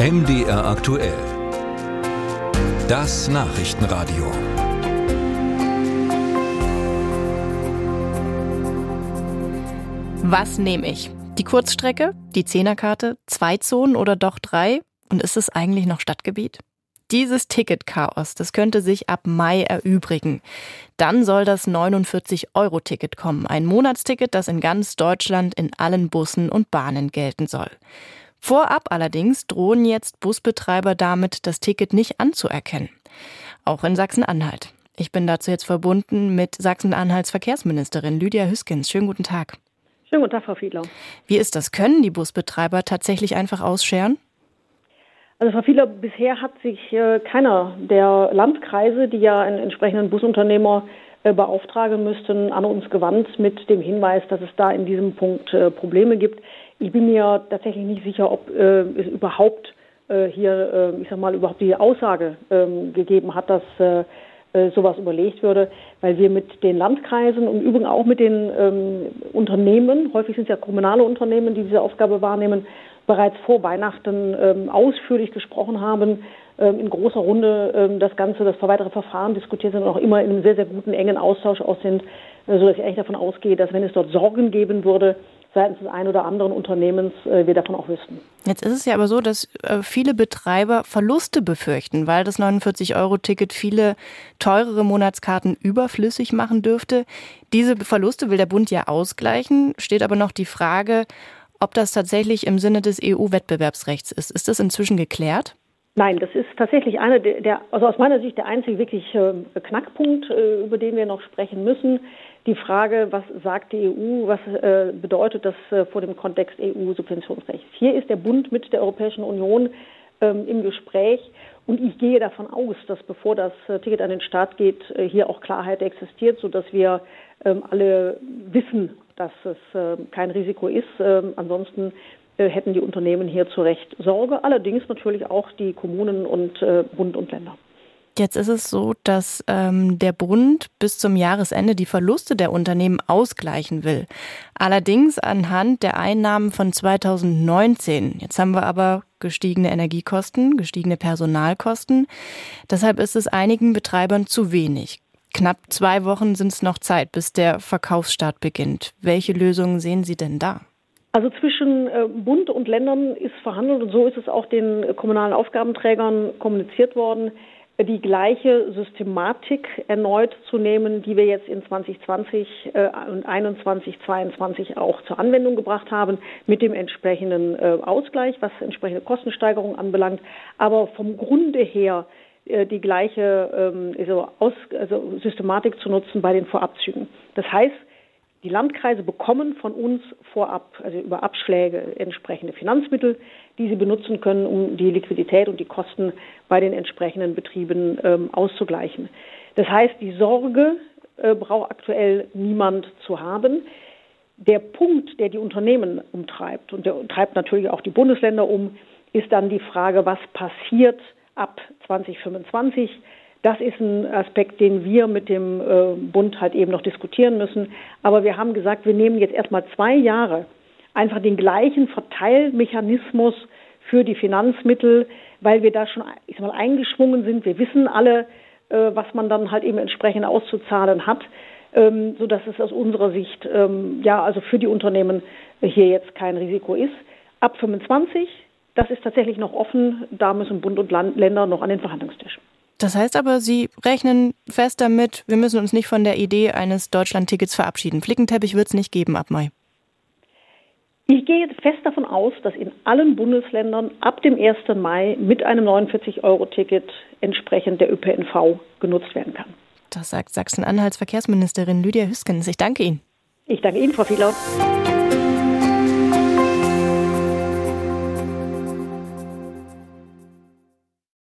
MDR aktuell. Das Nachrichtenradio. Was nehme ich? Die Kurzstrecke, die Zehnerkarte, zwei Zonen oder doch drei? Und ist es eigentlich noch Stadtgebiet? Dieses Ticketchaos, das könnte sich ab Mai erübrigen. Dann soll das 49-Euro-Ticket kommen. Ein Monatsticket, das in ganz Deutschland in allen Bussen und Bahnen gelten soll. Vorab allerdings drohen jetzt Busbetreiber damit, das Ticket nicht anzuerkennen. Auch in Sachsen-Anhalt. Ich bin dazu jetzt verbunden mit Sachsen-Anhalts Verkehrsministerin Lydia Hüskens. Schönen guten Tag. Schönen guten Tag, Frau Fiedler. Wie ist das? Können die Busbetreiber tatsächlich einfach ausscheren? Also Frau Fiedler, bisher hat sich äh, keiner der Landkreise, die ja einen entsprechenden Busunternehmer äh, beauftragen müssten, an uns gewandt mit dem Hinweis, dass es da in diesem Punkt äh, Probleme gibt. Ich bin mir tatsächlich nicht sicher, ob äh, es überhaupt äh, hier, äh, ich sag mal, überhaupt die Aussage ähm, gegeben hat, dass äh, äh, sowas überlegt würde, weil wir mit den Landkreisen und übrigens auch mit den ähm, Unternehmen, häufig sind es ja kommunale Unternehmen, die diese Aufgabe wahrnehmen, bereits vor Weihnachten ähm, ausführlich gesprochen haben, ähm, in großer Runde ähm, das Ganze, das weitere Verfahren diskutiert sind und auch immer in einem sehr, sehr guten, engen Austausch aus sind, äh, sodass ich eigentlich davon ausgehe, dass wenn es dort Sorgen geben würde, seitens des einen oder anderen Unternehmens äh, wir davon auch wüssten. Jetzt ist es ja aber so, dass äh, viele Betreiber Verluste befürchten, weil das 49-Euro-Ticket viele teurere Monatskarten überflüssig machen dürfte. Diese Verluste will der Bund ja ausgleichen, steht aber noch die Frage, ob das tatsächlich im Sinne des EU-Wettbewerbsrechts ist. Ist das inzwischen geklärt? Nein, das ist tatsächlich einer der, also aus meiner Sicht der einzige wirklich äh, Knackpunkt, äh, über den wir noch sprechen müssen die Frage, was sagt die EU, was äh, bedeutet das vor dem Kontext EU-Subventionsrechts. Hier ist der Bund mit der Europäischen Union ähm, im Gespräch und ich gehe davon aus, dass bevor das Ticket an den Start geht, hier auch Klarheit existiert, sodass wir ähm, alle wissen, dass es kein Risiko ist. Ähm, ansonsten hätten die Unternehmen hier zu Recht Sorge, allerdings natürlich auch die Kommunen und äh, Bund und Länder. Jetzt ist es so, dass ähm, der Bund bis zum Jahresende die Verluste der Unternehmen ausgleichen will. Allerdings anhand der Einnahmen von 2019. Jetzt haben wir aber gestiegene Energiekosten, gestiegene Personalkosten. Deshalb ist es einigen Betreibern zu wenig. Knapp zwei Wochen sind es noch Zeit, bis der Verkaufsstart beginnt. Welche Lösungen sehen Sie denn da? Also zwischen äh, Bund und Ländern ist verhandelt und so ist es auch den kommunalen Aufgabenträgern kommuniziert worden die gleiche Systematik erneut zu nehmen, die wir jetzt in 2020 äh, und 21, 22 auch zur Anwendung gebracht haben, mit dem entsprechenden äh, Ausgleich, was entsprechende Kostensteigerung anbelangt, aber vom Grunde her die gleiche ähm, also Systematik zu nutzen bei den Vorabzügen. Das heißt, die Landkreise bekommen von uns vorab, also über Abschläge, entsprechende Finanzmittel, die sie benutzen können, um die Liquidität und die Kosten bei den entsprechenden Betrieben ähm, auszugleichen. Das heißt, die Sorge äh, braucht aktuell niemand zu haben. Der Punkt, der die Unternehmen umtreibt, und der treibt natürlich auch die Bundesländer um, ist dann die Frage, was passiert ab 2025 das ist ein Aspekt, den wir mit dem äh, Bund halt eben noch diskutieren müssen. Aber wir haben gesagt, wir nehmen jetzt erstmal zwei Jahre einfach den gleichen Verteilmechanismus für die Finanzmittel, weil wir da schon ich sag mal, eingeschwungen sind. Wir wissen alle, äh, was man dann halt eben entsprechend auszuzahlen hat, ähm, so dass es aus unserer Sicht ähm, ja also für die Unternehmen hier jetzt kein Risiko ist. Ab 25, das ist tatsächlich noch offen. Da müssen Bund und Länder noch an den Verhandlungstisch. Das heißt aber, Sie rechnen fest damit, wir müssen uns nicht von der Idee eines Deutschland-Tickets verabschieden. Flickenteppich wird es nicht geben ab Mai. Ich gehe fest davon aus, dass in allen Bundesländern ab dem 1. Mai mit einem 49-Euro-Ticket entsprechend der ÖPNV genutzt werden kann. Das sagt Sachsen-Anhalts Verkehrsministerin Lydia Hüskens. Ich danke Ihnen. Ich danke Ihnen, Frau Fiedler.